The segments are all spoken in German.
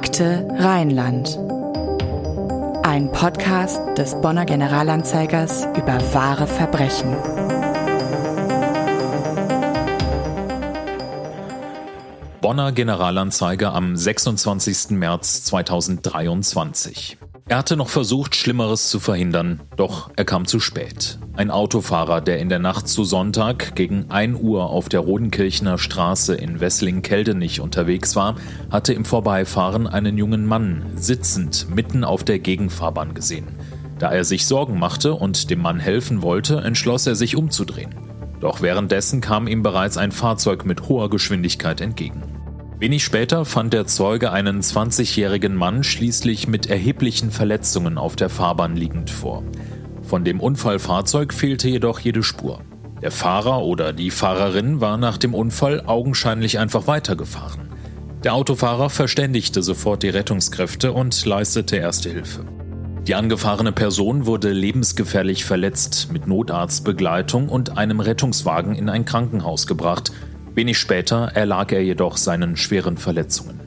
Akte Rheinland. Ein Podcast des Bonner Generalanzeigers über wahre Verbrechen. Bonner Generalanzeiger am 26. März 2023. Er hatte noch versucht, Schlimmeres zu verhindern, doch er kam zu spät. Ein Autofahrer, der in der Nacht zu Sonntag gegen 1 Uhr auf der Rodenkirchner Straße in Wessling-Keldenich unterwegs war, hatte im Vorbeifahren einen jungen Mann sitzend mitten auf der Gegenfahrbahn gesehen. Da er sich Sorgen machte und dem Mann helfen wollte, entschloss er sich umzudrehen. Doch währenddessen kam ihm bereits ein Fahrzeug mit hoher Geschwindigkeit entgegen. Wenig später fand der Zeuge einen 20-jährigen Mann schließlich mit erheblichen Verletzungen auf der Fahrbahn liegend vor. Von dem Unfallfahrzeug fehlte jedoch jede Spur. Der Fahrer oder die Fahrerin war nach dem Unfall augenscheinlich einfach weitergefahren. Der Autofahrer verständigte sofort die Rettungskräfte und leistete erste Hilfe. Die angefahrene Person wurde lebensgefährlich verletzt, mit Notarztbegleitung und einem Rettungswagen in ein Krankenhaus gebracht, Wenig später erlag er jedoch seinen schweren Verletzungen.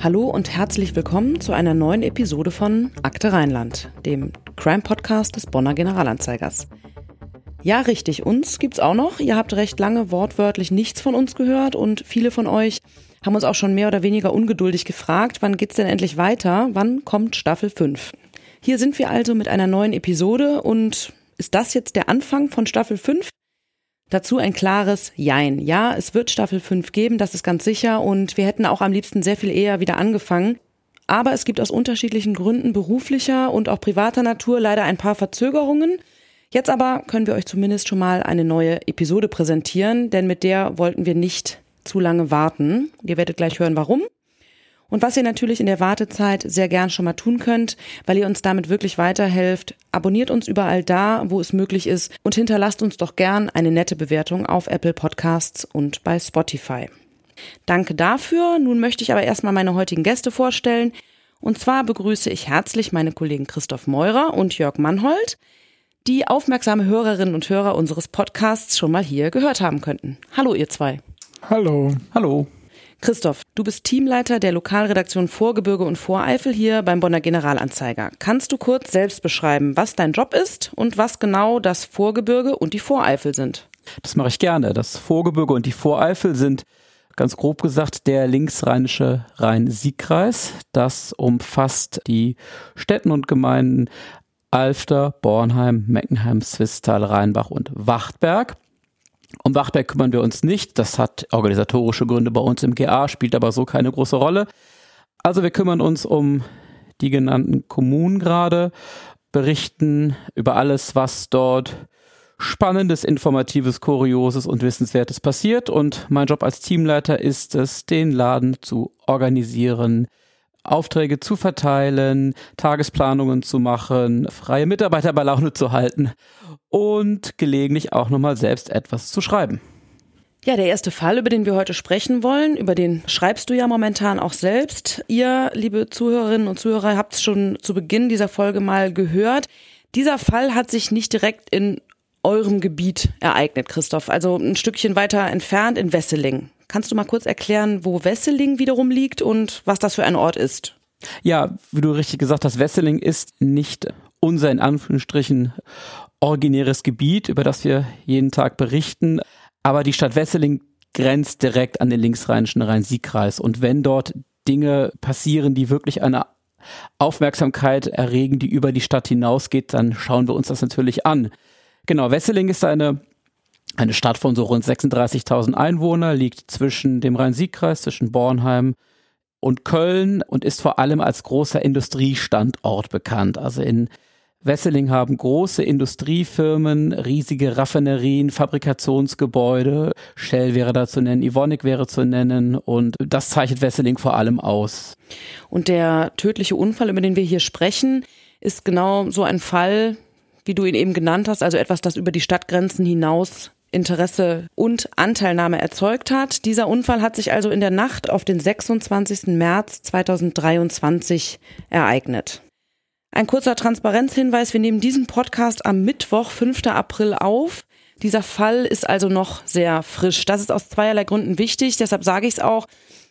Hallo und herzlich willkommen zu einer neuen Episode von Akte Rheinland, dem Crime-Podcast des Bonner Generalanzeigers. Ja, richtig, uns gibt's auch noch. Ihr habt recht lange wortwörtlich nichts von uns gehört und viele von euch haben uns auch schon mehr oder weniger ungeduldig gefragt, wann geht's denn endlich weiter? Wann kommt Staffel 5? Hier sind wir also mit einer neuen Episode und ist das jetzt der Anfang von Staffel 5? Dazu ein klares Jein. Ja, es wird Staffel 5 geben, das ist ganz sicher und wir hätten auch am liebsten sehr viel eher wieder angefangen. Aber es gibt aus unterschiedlichen Gründen beruflicher und auch privater Natur leider ein paar Verzögerungen. Jetzt aber können wir euch zumindest schon mal eine neue Episode präsentieren, denn mit der wollten wir nicht zu lange warten. Ihr werdet gleich hören, warum. Und was ihr natürlich in der Wartezeit sehr gern schon mal tun könnt, weil ihr uns damit wirklich weiterhelft, abonniert uns überall da, wo es möglich ist und hinterlasst uns doch gern eine nette Bewertung auf Apple Podcasts und bei Spotify. Danke dafür. Nun möchte ich aber erstmal meine heutigen Gäste vorstellen. Und zwar begrüße ich herzlich meine Kollegen Christoph Meurer und Jörg Mannhold, die aufmerksame Hörerinnen und Hörer unseres Podcasts schon mal hier gehört haben könnten. Hallo ihr zwei. Hallo. Hallo. Christoph, du bist Teamleiter der Lokalredaktion Vorgebirge und Voreifel hier beim Bonner Generalanzeiger. Kannst du kurz selbst beschreiben, was dein Job ist und was genau das Vorgebirge und die Voreifel sind? Das mache ich gerne. Das Vorgebirge und die Voreifel sind ganz grob gesagt der linksrheinische Rhein-Sieg-Kreis. Das umfasst die Städten und Gemeinden Alfter, Bornheim, Meckenheim, Swisttal, Rheinbach und Wachtberg. Um Wachberg kümmern wir uns nicht. Das hat organisatorische Gründe bei uns im GA, spielt aber so keine große Rolle. Also wir kümmern uns um die genannten Kommunen gerade, berichten über alles, was dort Spannendes, Informatives, Kurioses und Wissenswertes passiert. Und mein Job als Teamleiter ist es, den Laden zu organisieren, Aufträge zu verteilen, Tagesplanungen zu machen, freie Mitarbeiter bei Laune zu halten und gelegentlich auch nochmal selbst etwas zu schreiben. Ja, der erste Fall, über den wir heute sprechen wollen, über den schreibst du ja momentan auch selbst. Ihr, liebe Zuhörerinnen und Zuhörer, habt es schon zu Beginn dieser Folge mal gehört. Dieser Fall hat sich nicht direkt in eurem Gebiet ereignet, Christoph, also ein Stückchen weiter entfernt in Wesseling. Kannst du mal kurz erklären, wo Wesseling wiederum liegt und was das für ein Ort ist? Ja, wie du richtig gesagt hast, Wesseling ist nicht unser in Anführungsstrichen originäres Gebiet, über das wir jeden Tag berichten. Aber die Stadt Wesseling grenzt direkt an den linksrheinischen Rhein-Sieg-Kreis. Und wenn dort Dinge passieren, die wirklich eine Aufmerksamkeit erregen, die über die Stadt hinausgeht, dann schauen wir uns das natürlich an. Genau, Wesseling ist eine, eine Stadt von so rund 36.000 Einwohnern, liegt zwischen dem Rhein-Sieg-Kreis, zwischen Bornheim und Köln und ist vor allem als großer Industriestandort bekannt. Also in Wesseling haben große Industriefirmen, riesige Raffinerien, Fabrikationsgebäude. Shell wäre da zu nennen, Ivonic wäre zu nennen und das zeichnet Wesseling vor allem aus. Und der tödliche Unfall, über den wir hier sprechen, ist genau so ein Fall, wie du ihn eben genannt hast, also etwas, das über die Stadtgrenzen hinaus Interesse und Anteilnahme erzeugt hat. Dieser Unfall hat sich also in der Nacht auf den 26. März 2023 ereignet. Ein kurzer Transparenzhinweis. Wir nehmen diesen Podcast am Mittwoch, 5. April auf. Dieser Fall ist also noch sehr frisch. Das ist aus zweierlei Gründen wichtig. Deshalb sage ich es auch.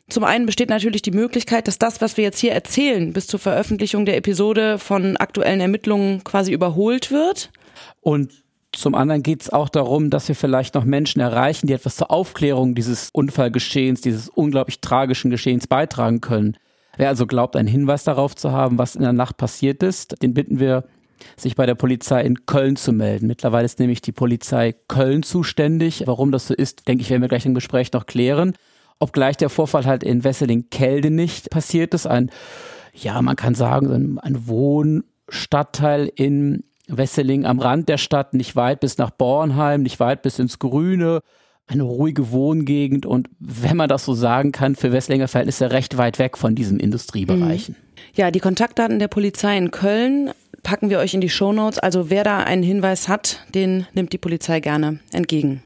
Zum einen besteht natürlich die Möglichkeit, dass das, was wir jetzt hier erzählen, bis zur Veröffentlichung der Episode von aktuellen Ermittlungen quasi überholt wird. Und zum anderen geht es auch darum, dass wir vielleicht noch Menschen erreichen, die etwas zur Aufklärung dieses Unfallgeschehens, dieses unglaublich tragischen Geschehens beitragen können. Wer also glaubt, einen Hinweis darauf zu haben, was in der Nacht passiert ist, den bitten wir, sich bei der Polizei in Köln zu melden. Mittlerweile ist nämlich die Polizei Köln zuständig. Warum das so ist, denke ich, werden wir gleich im Gespräch noch klären obgleich der Vorfall halt in Wesseling-Kelde nicht passiert ist. Ein, ja, man kann sagen, ein Wohnstadtteil in Wesseling am Rand der Stadt, nicht weit bis nach Bornheim, nicht weit bis ins Grüne. Eine ruhige Wohngegend und wenn man das so sagen kann, für Wesslinger Verhältnisse recht weit weg von diesen Industriebereichen. Mhm. Ja, die Kontaktdaten der Polizei in Köln packen wir euch in die Shownotes. Also wer da einen Hinweis hat, den nimmt die Polizei gerne entgegen.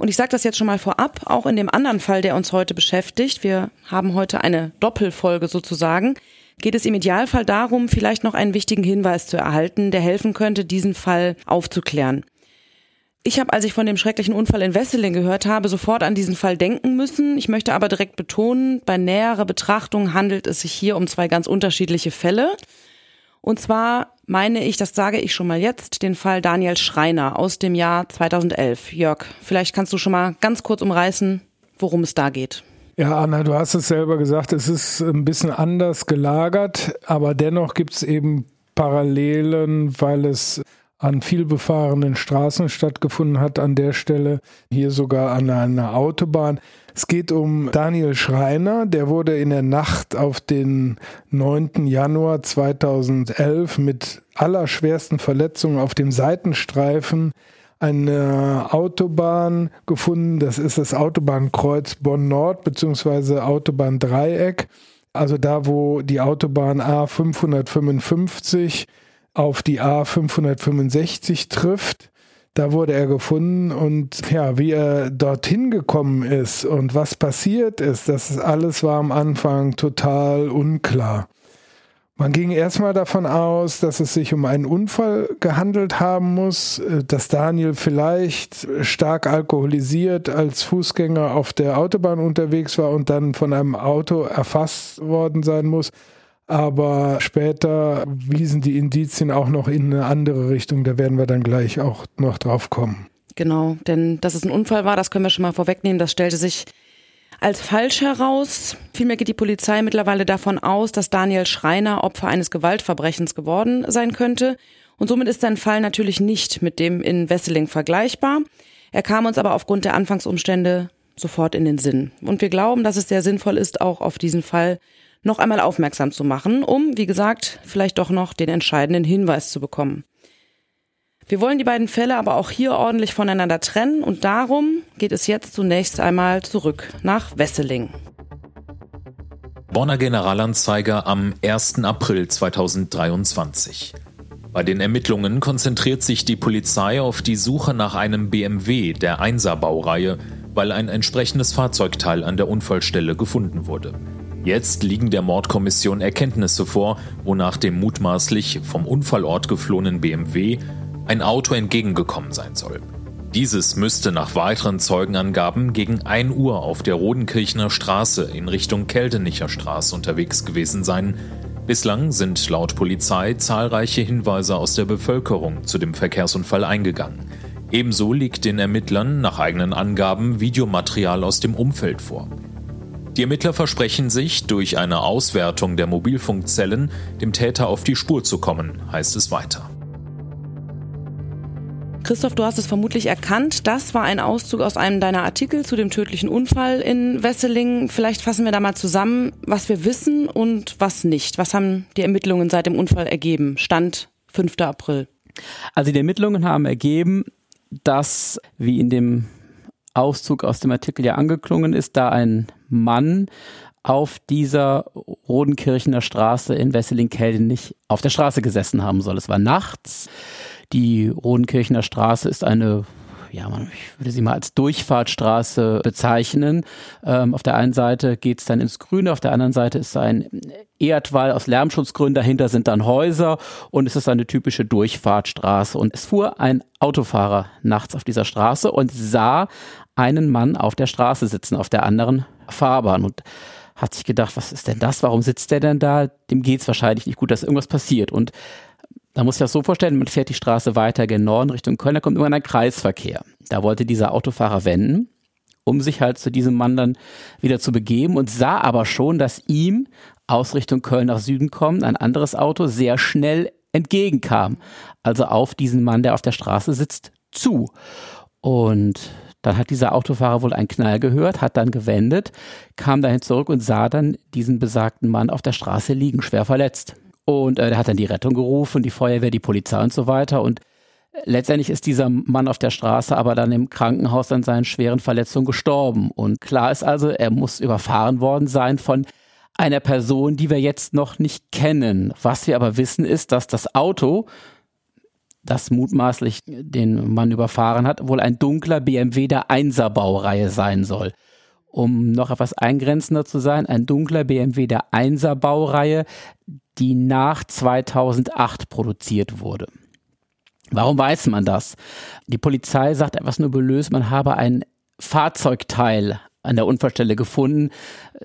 Und ich sage das jetzt schon mal vorab, auch in dem anderen Fall, der uns heute beschäftigt, wir haben heute eine Doppelfolge sozusagen, geht es im Idealfall darum, vielleicht noch einen wichtigen Hinweis zu erhalten, der helfen könnte, diesen Fall aufzuklären. Ich habe, als ich von dem schrecklichen Unfall in Wesseling gehört habe, sofort an diesen Fall denken müssen. Ich möchte aber direkt betonen, bei näherer Betrachtung handelt es sich hier um zwei ganz unterschiedliche Fälle. Und zwar meine ich, das sage ich schon mal jetzt, den Fall Daniel Schreiner aus dem Jahr 2011. Jörg, vielleicht kannst du schon mal ganz kurz umreißen, worum es da geht. Ja, Anna, du hast es selber gesagt, es ist ein bisschen anders gelagert, aber dennoch gibt es eben Parallelen, weil es an vielbefahrenen Straßen stattgefunden hat, an der Stelle hier sogar an einer Autobahn. Es geht um Daniel Schreiner, der wurde in der Nacht auf den 9. Januar 2011 mit allerschwersten Verletzungen auf dem Seitenstreifen eine Autobahn gefunden. Das ist das Autobahnkreuz Bonn-Nord bzw. Autobahndreieck. Also da, wo die Autobahn A555 auf die A565 trifft. Da wurde er gefunden und ja, wie er dorthin gekommen ist und was passiert ist, das alles war am Anfang total unklar. Man ging erstmal davon aus, dass es sich um einen Unfall gehandelt haben muss, dass Daniel vielleicht stark alkoholisiert als Fußgänger auf der Autobahn unterwegs war und dann von einem Auto erfasst worden sein muss. Aber später wiesen die Indizien auch noch in eine andere Richtung. Da werden wir dann gleich auch noch drauf kommen. Genau, denn dass es ein Unfall war, das können wir schon mal vorwegnehmen. Das stellte sich als falsch heraus. Vielmehr geht die Polizei mittlerweile davon aus, dass Daniel Schreiner Opfer eines Gewaltverbrechens geworden sein könnte. Und somit ist sein Fall natürlich nicht mit dem in Wesseling vergleichbar. Er kam uns aber aufgrund der Anfangsumstände sofort in den Sinn. Und wir glauben, dass es sehr sinnvoll ist, auch auf diesen Fall noch einmal aufmerksam zu machen, um, wie gesagt, vielleicht doch noch den entscheidenden Hinweis zu bekommen. Wir wollen die beiden Fälle aber auch hier ordentlich voneinander trennen und darum geht es jetzt zunächst einmal zurück nach Wesseling. Bonner Generalanzeiger am 1. April 2023. Bei den Ermittlungen konzentriert sich die Polizei auf die Suche nach einem BMW der 1er Baureihe, weil ein entsprechendes Fahrzeugteil an der Unfallstelle gefunden wurde. Jetzt liegen der Mordkommission Erkenntnisse vor, wonach dem mutmaßlich vom Unfallort geflohenen BMW ein Auto entgegengekommen sein soll. Dieses müsste nach weiteren Zeugenangaben gegen 1 Uhr auf der Rodenkirchner Straße in Richtung Keldenicher Straße unterwegs gewesen sein. Bislang sind laut Polizei zahlreiche Hinweise aus der Bevölkerung zu dem Verkehrsunfall eingegangen. Ebenso liegt den Ermittlern nach eigenen Angaben Videomaterial aus dem Umfeld vor. Die Ermittler versprechen sich, durch eine Auswertung der Mobilfunkzellen dem Täter auf die Spur zu kommen, heißt es weiter. Christoph, du hast es vermutlich erkannt. Das war ein Auszug aus einem deiner Artikel zu dem tödlichen Unfall in Wesseling. Vielleicht fassen wir da mal zusammen, was wir wissen und was nicht. Was haben die Ermittlungen seit dem Unfall ergeben? Stand 5. April. Also die Ermittlungen haben ergeben, dass, wie in dem Auszug aus dem Artikel ja angeklungen ist, da ein Mann auf dieser Rodenkirchener Straße in Wesseling-Kelden nicht auf der Straße gesessen haben soll. Es war nachts. Die Rodenkirchener Straße ist eine ja, ich würde sie mal als Durchfahrtsstraße bezeichnen. Ähm, auf der einen Seite geht es dann ins Grüne, auf der anderen Seite ist ein Erdwall aus Lärmschutzgründen, dahinter sind dann Häuser und es ist eine typische Durchfahrtsstraße. Und es fuhr ein Autofahrer nachts auf dieser Straße und sah einen Mann auf der Straße sitzen, auf der anderen Fahrbahn und hat sich gedacht, was ist denn das? Warum sitzt der denn da? Dem geht's wahrscheinlich nicht gut, dass irgendwas passiert. Und da muss ich das so vorstellen, man fährt die Straße weiter gen Norden Richtung Köln, da kommt irgendwann ein Kreisverkehr. Da wollte dieser Autofahrer wenden, um sich halt zu diesem Mann dann wieder zu begeben und sah aber schon, dass ihm aus Richtung Köln nach Süden kommt ein anderes Auto sehr schnell entgegenkam. Also auf diesen Mann, der auf der Straße sitzt, zu. Und dann hat dieser Autofahrer wohl einen Knall gehört, hat dann gewendet, kam dahin zurück und sah dann diesen besagten Mann auf der Straße liegen, schwer verletzt. Und äh, er hat dann die Rettung gerufen, die Feuerwehr, die Polizei und so weiter. Und letztendlich ist dieser Mann auf der Straße aber dann im Krankenhaus an seinen schweren Verletzungen gestorben. Und klar ist also, er muss überfahren worden sein von einer Person, die wir jetzt noch nicht kennen. Was wir aber wissen ist, dass das Auto das mutmaßlich den Mann überfahren hat, wohl ein dunkler BMW der 1er Baureihe sein soll. Um noch etwas eingrenzender zu sein, ein dunkler BMW der 1er Baureihe, die nach 2008 produziert wurde. Warum weiß man das? Die Polizei sagt etwas nur nobulös, man habe ein Fahrzeugteil an der Unfallstelle gefunden,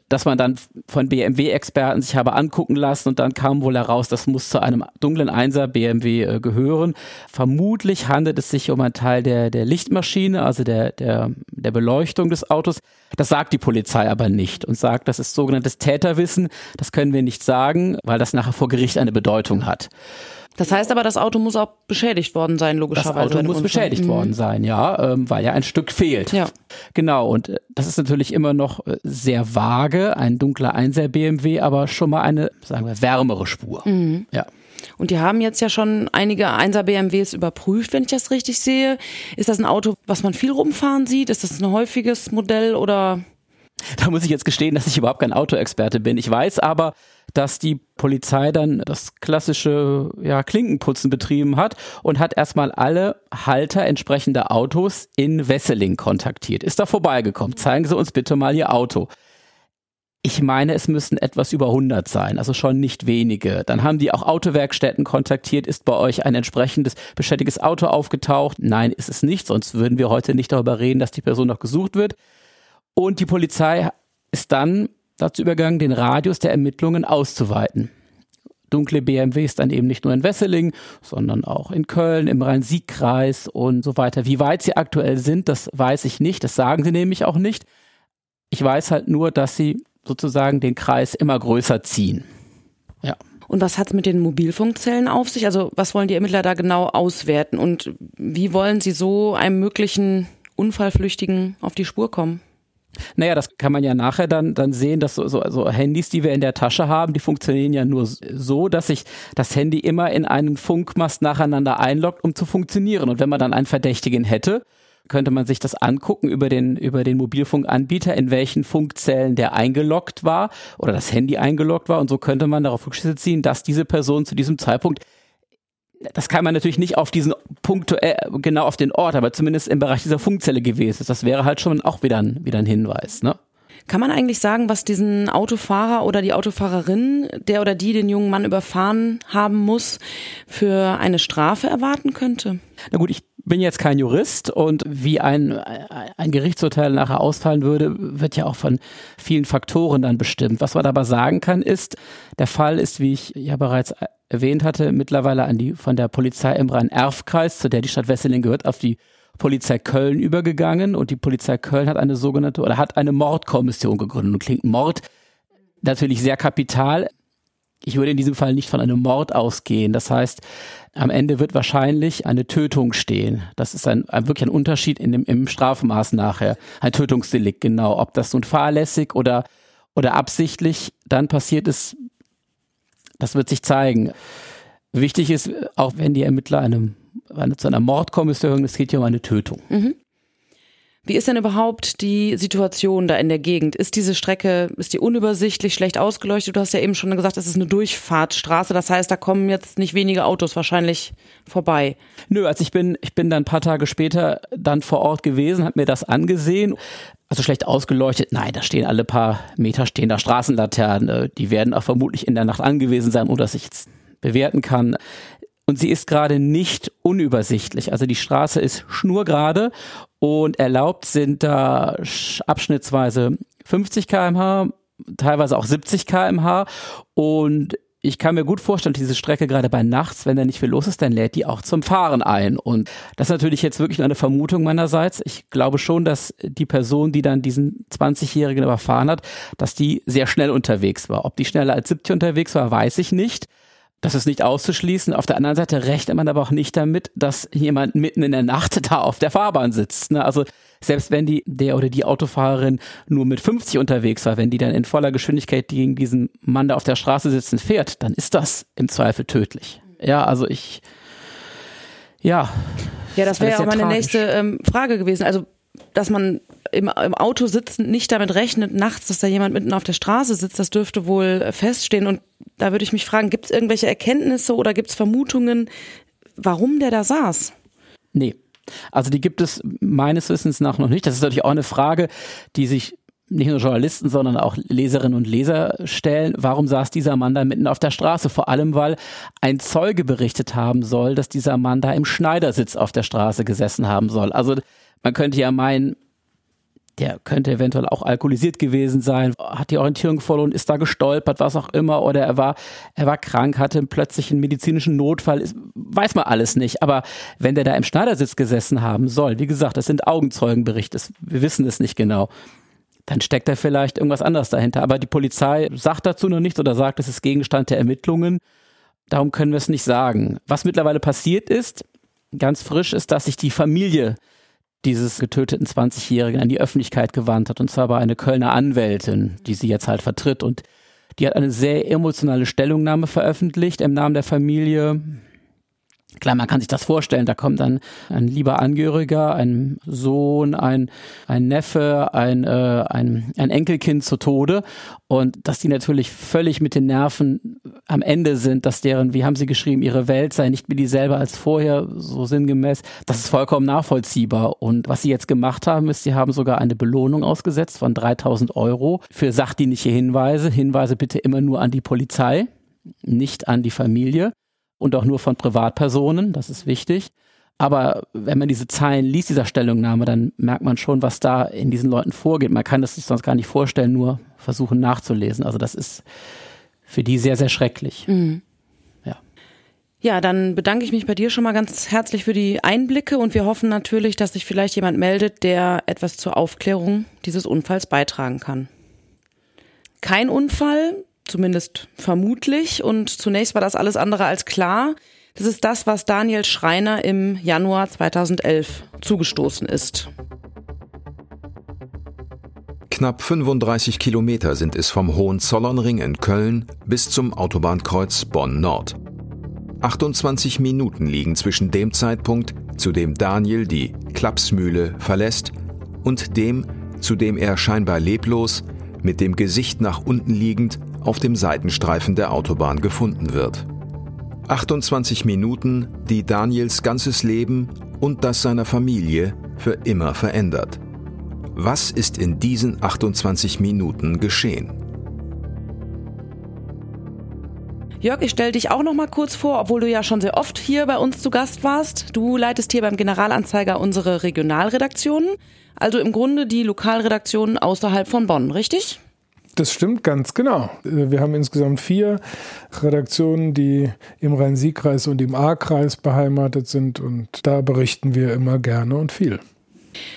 dass man dann von BMW-Experten sich habe angucken lassen und dann kam wohl heraus, das muss zu einem dunklen Einser BMW äh, gehören. Vermutlich handelt es sich um einen Teil der, der Lichtmaschine, also der, der, der Beleuchtung des Autos. Das sagt die Polizei aber nicht und sagt, das ist sogenanntes Täterwissen. Das können wir nicht sagen, weil das nachher vor Gericht eine Bedeutung hat. Das heißt aber, das Auto muss auch beschädigt worden sein, logischerweise. Das Auto muss beschädigt mhm. worden sein, ja, ähm, weil ja ein Stück fehlt. Ja. Genau, und äh, das ist natürlich immer noch äh, sehr vage, ein dunkler Einser BMW, aber schon mal eine, sagen wir, wärmere Spur. Mhm. Ja. Und die haben jetzt ja schon einige 1er BMWs überprüft, wenn ich das richtig sehe. Ist das ein Auto, was man viel rumfahren sieht? Ist das ein häufiges Modell oder? Da muss ich jetzt gestehen, dass ich überhaupt kein Autoexperte bin. Ich weiß aber, dass die Polizei dann das klassische ja, Klinkenputzen betrieben hat und hat erstmal alle Halter entsprechender Autos in Wesseling kontaktiert. Ist da vorbeigekommen. Zeigen Sie uns bitte mal Ihr Auto. Ich meine, es müssen etwas über 100 sein, also schon nicht wenige. Dann haben die auch Autowerkstätten kontaktiert. Ist bei euch ein entsprechendes beschädigtes Auto aufgetaucht? Nein, ist es nicht, sonst würden wir heute nicht darüber reden, dass die Person noch gesucht wird. Und die Polizei ist dann dazu übergegangen, den Radius der Ermittlungen auszuweiten. Dunkle BMWs dann eben nicht nur in Wesseling, sondern auch in Köln, im Rhein-Sieg-Kreis und so weiter. Wie weit sie aktuell sind, das weiß ich nicht. Das sagen sie nämlich auch nicht. Ich weiß halt nur, dass sie sozusagen den Kreis immer größer ziehen. Ja. Und was hat es mit den Mobilfunkzellen auf sich? Also was wollen die Ermittler da genau auswerten? Und wie wollen sie so einem möglichen Unfallflüchtigen auf die Spur kommen? Naja, das kann man ja nachher dann, dann sehen, dass so, so, so Handys, die wir in der Tasche haben, die funktionieren ja nur so, dass sich das Handy immer in einen Funkmast nacheinander einloggt, um zu funktionieren. Und wenn man dann einen Verdächtigen hätte, könnte man sich das angucken über den, über den Mobilfunkanbieter, in welchen Funkzellen der eingeloggt war oder das Handy eingeloggt war. Und so könnte man darauf Rückschlüsse ziehen, dass diese Person zu diesem Zeitpunkt das kann man natürlich nicht auf diesen Punkt, äh, genau auf den Ort, aber zumindest im Bereich dieser Funkzelle gewesen ist. Das wäre halt schon auch wieder ein, wieder ein Hinweis, ne? Kann man eigentlich sagen, was diesen Autofahrer oder die Autofahrerin, der oder die den jungen Mann überfahren haben muss, für eine Strafe erwarten könnte? Na gut, ich bin jetzt kein Jurist und wie ein, ein Gerichtsurteil nachher ausfallen würde, wird ja auch von vielen Faktoren dann bestimmt. Was man aber sagen kann, ist, der Fall ist, wie ich ja bereits erwähnt hatte, mittlerweile an die von der Polizei im Rhein-Erf-Kreis, zu der die Stadt Wesseling gehört, auf die Polizei Köln übergegangen und die Polizei Köln hat eine sogenannte oder hat eine Mordkommission gegründet. Und klingt Mord natürlich sehr kapital. Ich würde in diesem Fall nicht von einem Mord ausgehen. Das heißt, am Ende wird wahrscheinlich eine Tötung stehen. Das ist ein, ein wirklich ein Unterschied in dem, im Strafmaß nachher. Ein Tötungsdelikt, genau. Ob das nun fahrlässig oder, oder absichtlich dann passiert ist, das wird sich zeigen. Wichtig ist, auch wenn die Ermittler einem, eine, zu einer Mordkommission, es geht hier um eine Tötung. Mhm. Wie ist denn überhaupt die Situation da in der Gegend? Ist diese Strecke, ist die unübersichtlich, schlecht ausgeleuchtet? Du hast ja eben schon gesagt, es ist eine Durchfahrtsstraße. Das heißt, da kommen jetzt nicht wenige Autos wahrscheinlich vorbei. Nö, also ich bin, ich bin dann ein paar Tage später dann vor Ort gewesen, habe mir das angesehen. Also schlecht ausgeleuchtet, nein, da stehen alle paar Meter stehen da Straßenlaternen. Die werden auch vermutlich in der Nacht angewiesen sein, ohne dass ich jetzt bewerten kann. Und sie ist gerade nicht unübersichtlich. Also die Straße ist schnurgerade und erlaubt sind da abschnittsweise 50 kmh, teilweise auch 70 kmh und ich kann mir gut vorstellen, diese Strecke gerade bei nachts, wenn da nicht viel los ist, dann lädt die auch zum Fahren ein. Und das ist natürlich jetzt wirklich nur eine Vermutung meinerseits. Ich glaube schon, dass die Person, die dann diesen 20-Jährigen überfahren hat, dass die sehr schnell unterwegs war. Ob die schneller als 70 unterwegs war, weiß ich nicht. Das ist nicht auszuschließen. Auf der anderen Seite rechnet man aber auch nicht damit, dass jemand mitten in der Nacht da auf der Fahrbahn sitzt. Ne? Also selbst wenn die, der oder die Autofahrerin nur mit 50 unterwegs war, wenn die dann in voller Geschwindigkeit gegen diesen Mann da auf der Straße sitzen fährt, dann ist das im Zweifel tödlich. Ja, also ich, ja. Ja, das wäre ja auch meine tragisch. nächste ähm, Frage gewesen. Also, dass man im, im Auto sitzend nicht damit rechnet, nachts, dass da jemand mitten auf der Straße sitzt, das dürfte wohl feststehen. Und da würde ich mich fragen, gibt es irgendwelche Erkenntnisse oder gibt es Vermutungen, warum der da saß? Nee, also die gibt es meines Wissens nach noch nicht. Das ist natürlich auch eine Frage, die sich nicht nur Journalisten, sondern auch Leserinnen und Leser stellen. Warum saß dieser Mann da mitten auf der Straße? Vor allem, weil ein Zeuge berichtet haben soll, dass dieser Mann da im Schneidersitz auf der Straße gesessen haben soll. Also man könnte ja meinen, der könnte eventuell auch alkoholisiert gewesen sein, hat die Orientierung verloren, ist da gestolpert, was auch immer, oder er war, er war krank, hatte plötzlich einen medizinischen Notfall, ist, weiß man alles nicht. Aber wenn der da im Schneidersitz gesessen haben soll, wie gesagt, das sind Augenzeugenberichte, wir wissen es nicht genau, dann steckt da vielleicht irgendwas anderes dahinter. Aber die Polizei sagt dazu noch nichts oder sagt, es ist Gegenstand der Ermittlungen. Darum können wir es nicht sagen. Was mittlerweile passiert ist, ganz frisch, ist, dass sich die Familie dieses getöteten 20-Jährigen an die Öffentlichkeit gewandt hat, und zwar bei eine Kölner Anwältin, die sie jetzt halt vertritt. Und die hat eine sehr emotionale Stellungnahme veröffentlicht im Namen der Familie. Klar, man kann sich das vorstellen, da kommt dann ein lieber Angehöriger, ein Sohn, ein, ein Neffe, ein, äh, ein, ein Enkelkind zu Tode. Und dass die natürlich völlig mit den Nerven am Ende sind, dass deren, wie haben sie geschrieben, ihre Welt sei nicht mehr dieselbe als vorher, so sinngemäß, das ist vollkommen nachvollziehbar. Und was sie jetzt gemacht haben, ist, sie haben sogar eine Belohnung ausgesetzt von 3000 Euro für sachdienliche Hinweise, Hinweise bitte immer nur an die Polizei, nicht an die Familie und auch nur von Privatpersonen, das ist wichtig. Aber wenn man diese Zeilen liest, dieser Stellungnahme, dann merkt man schon, was da in diesen Leuten vorgeht. Man kann das sich sonst gar nicht vorstellen, nur versuchen nachzulesen. Also das ist für die sehr, sehr schrecklich. Mhm. Ja. Ja, dann bedanke ich mich bei dir schon mal ganz herzlich für die Einblicke und wir hoffen natürlich, dass sich vielleicht jemand meldet, der etwas zur Aufklärung dieses Unfalls beitragen kann. Kein Unfall, zumindest vermutlich. Und zunächst war das alles andere als klar. Das ist das, was Daniel Schreiner im Januar 2011 zugestoßen ist. Knapp 35 Kilometer sind es vom Hohenzollernring in Köln bis zum Autobahnkreuz Bonn-Nord. 28 Minuten liegen zwischen dem Zeitpunkt, zu dem Daniel die Klapsmühle verlässt, und dem, zu dem er scheinbar leblos, mit dem Gesicht nach unten liegend, auf dem Seitenstreifen der Autobahn gefunden wird. 28 Minuten, die Daniels ganzes Leben und das seiner Familie für immer verändert. Was ist in diesen 28 Minuten geschehen? Jörg, ich stelle dich auch noch mal kurz vor, obwohl du ja schon sehr oft hier bei uns zu Gast warst. Du leitest hier beim Generalanzeiger unsere Regionalredaktionen, also im Grunde die Lokalredaktionen außerhalb von Bonn, richtig? Das stimmt ganz genau. Wir haben insgesamt vier Redaktionen, die im Rhein-Sieg-Kreis und im A-Kreis beheimatet sind und da berichten wir immer gerne und viel.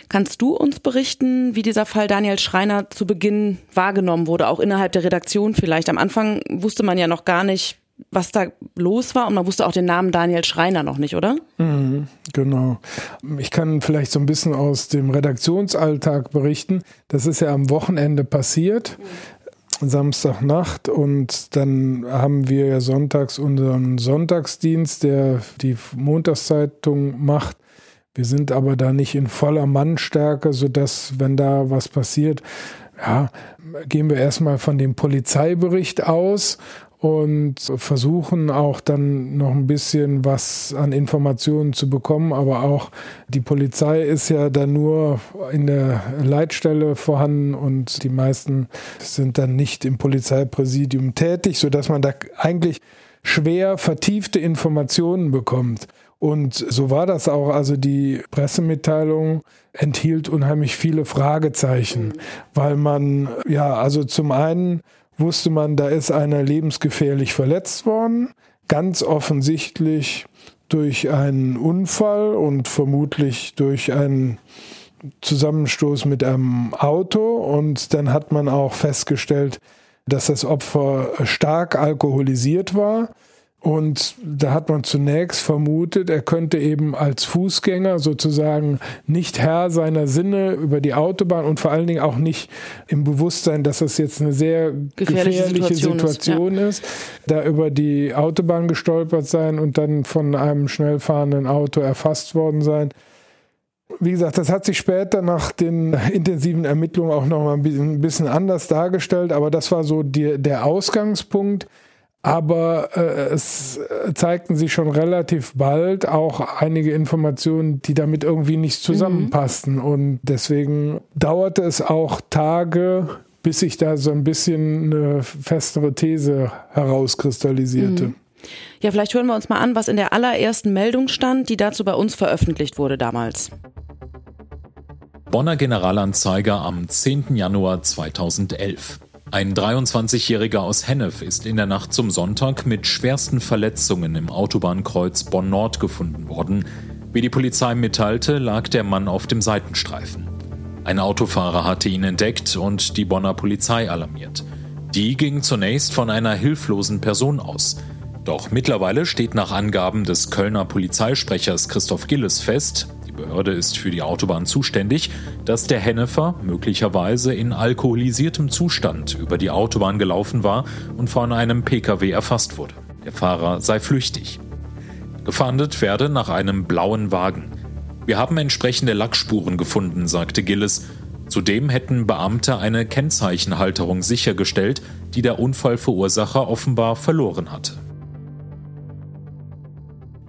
Kannst du uns berichten, wie dieser Fall Daniel Schreiner zu Beginn wahrgenommen wurde, auch innerhalb der Redaktion vielleicht? Am Anfang wusste man ja noch gar nicht, was da los war und man wusste auch den Namen Daniel Schreiner noch nicht, oder? Mhm, genau. Ich kann vielleicht so ein bisschen aus dem Redaktionsalltag berichten. Das ist ja am Wochenende passiert. Samstagnacht und dann haben wir ja sonntags unseren Sonntagsdienst, der die Montagszeitung macht. Wir sind aber da nicht in voller Mannstärke, sodass, wenn da was passiert, ja, gehen wir erstmal von dem Polizeibericht aus und versuchen auch dann noch ein bisschen was an Informationen zu bekommen. Aber auch die Polizei ist ja dann nur in der Leitstelle vorhanden und die meisten sind dann nicht im Polizeipräsidium tätig, sodass man da eigentlich schwer vertiefte Informationen bekommt. Und so war das auch. Also die Pressemitteilung enthielt unheimlich viele Fragezeichen, weil man, ja, also zum einen wusste man, da ist einer lebensgefährlich verletzt worden, ganz offensichtlich durch einen Unfall und vermutlich durch einen Zusammenstoß mit einem Auto. Und dann hat man auch festgestellt, dass das Opfer stark alkoholisiert war. Und da hat man zunächst vermutet, er könnte eben als Fußgänger sozusagen nicht Herr seiner Sinne über die Autobahn und vor allen Dingen auch nicht im Bewusstsein, dass das jetzt eine sehr gefährliche, gefährliche Situation, Situation, ist, ja. ist, da über die Autobahn gestolpert sein und dann von einem schnell fahrenden Auto erfasst worden sein. Wie gesagt, das hat sich später nach den intensiven Ermittlungen auch noch mal ein bisschen anders dargestellt, aber das war so die, der Ausgangspunkt. Aber äh, es zeigten sich schon relativ bald auch einige Informationen, die damit irgendwie nicht zusammenpassten. Mhm. Und deswegen dauerte es auch Tage, bis sich da so ein bisschen eine festere These herauskristallisierte. Mhm. Ja, vielleicht hören wir uns mal an, was in der allerersten Meldung stand, die dazu bei uns veröffentlicht wurde damals. Bonner Generalanzeiger am 10. Januar 2011. Ein 23-Jähriger aus Hennef ist in der Nacht zum Sonntag mit schwersten Verletzungen im Autobahnkreuz Bonn-Nord gefunden worden. Wie die Polizei mitteilte, lag der Mann auf dem Seitenstreifen. Ein Autofahrer hatte ihn entdeckt und die Bonner Polizei alarmiert. Die ging zunächst von einer hilflosen Person aus. Doch mittlerweile steht nach Angaben des Kölner Polizeisprechers Christoph Gilles fest, Behörde ist für die Autobahn zuständig, dass der Hennefer möglicherweise in alkoholisiertem Zustand über die Autobahn gelaufen war und von einem Pkw erfasst wurde. Der Fahrer sei flüchtig. Gefahndet werde nach einem blauen Wagen. Wir haben entsprechende Lackspuren gefunden, sagte Gilles. Zudem hätten Beamte eine Kennzeichenhalterung sichergestellt, die der Unfallverursacher offenbar verloren hatte.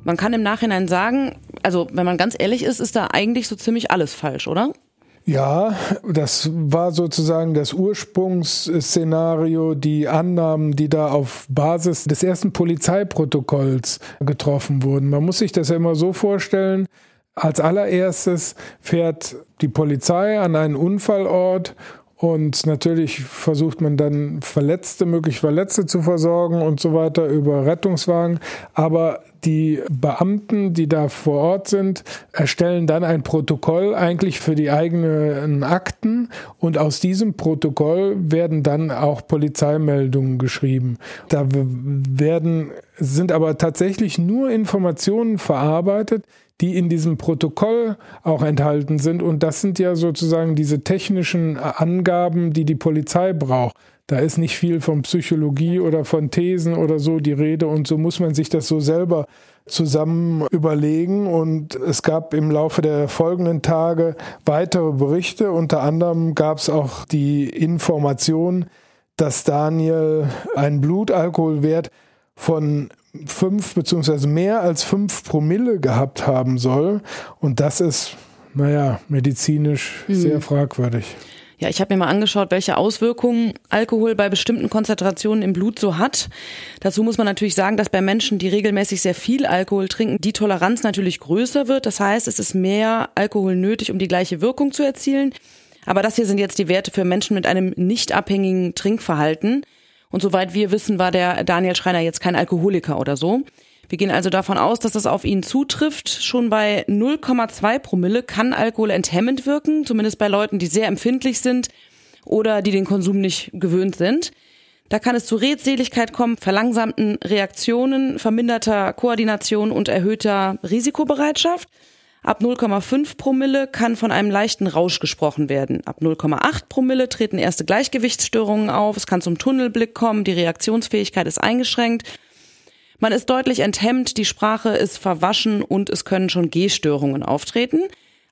Man kann im Nachhinein sagen, also wenn man ganz ehrlich ist, ist da eigentlich so ziemlich alles falsch, oder? Ja, das war sozusagen das Ursprungsszenario, die Annahmen, die da auf Basis des ersten Polizeiprotokolls getroffen wurden. Man muss sich das ja immer so vorstellen, als allererstes fährt die Polizei an einen Unfallort und natürlich versucht man dann Verletzte, möglich Verletzte zu versorgen und so weiter über Rettungswagen. Aber die Beamten, die da vor Ort sind, erstellen dann ein Protokoll eigentlich für die eigenen Akten und aus diesem Protokoll werden dann auch Polizeimeldungen geschrieben. Da werden, sind aber tatsächlich nur Informationen verarbeitet, die in diesem Protokoll auch enthalten sind. Und das sind ja sozusagen diese technischen Angaben, die die Polizei braucht. Da ist nicht viel von Psychologie oder von Thesen oder so die Rede. Und so muss man sich das so selber zusammen überlegen. Und es gab im Laufe der folgenden Tage weitere Berichte. Unter anderem gab es auch die Information, dass Daniel einen Blutalkoholwert von fünf beziehungsweise mehr als fünf Promille gehabt haben soll. Und das ist, naja, medizinisch mhm. sehr fragwürdig. Ja, ich habe mir mal angeschaut, welche Auswirkungen Alkohol bei bestimmten Konzentrationen im Blut so hat. Dazu muss man natürlich sagen, dass bei Menschen, die regelmäßig sehr viel Alkohol trinken, die Toleranz natürlich größer wird. Das heißt, es ist mehr Alkohol nötig, um die gleiche Wirkung zu erzielen. Aber das hier sind jetzt die Werte für Menschen mit einem nicht abhängigen Trinkverhalten. Und soweit wir wissen, war der Daniel Schreiner jetzt kein Alkoholiker oder so. Wir gehen also davon aus, dass das auf ihn zutrifft. Schon bei 0,2 Promille kann Alkohol enthemmend wirken, zumindest bei Leuten, die sehr empfindlich sind oder die den Konsum nicht gewöhnt sind. Da kann es zu Redseligkeit kommen, verlangsamten Reaktionen, verminderter Koordination und erhöhter Risikobereitschaft. Ab 0,5 Promille kann von einem leichten Rausch gesprochen werden. Ab 0,8 Promille treten erste Gleichgewichtsstörungen auf. Es kann zum Tunnelblick kommen. Die Reaktionsfähigkeit ist eingeschränkt. Man ist deutlich enthemmt, die Sprache ist verwaschen und es können schon Gehstörungen auftreten.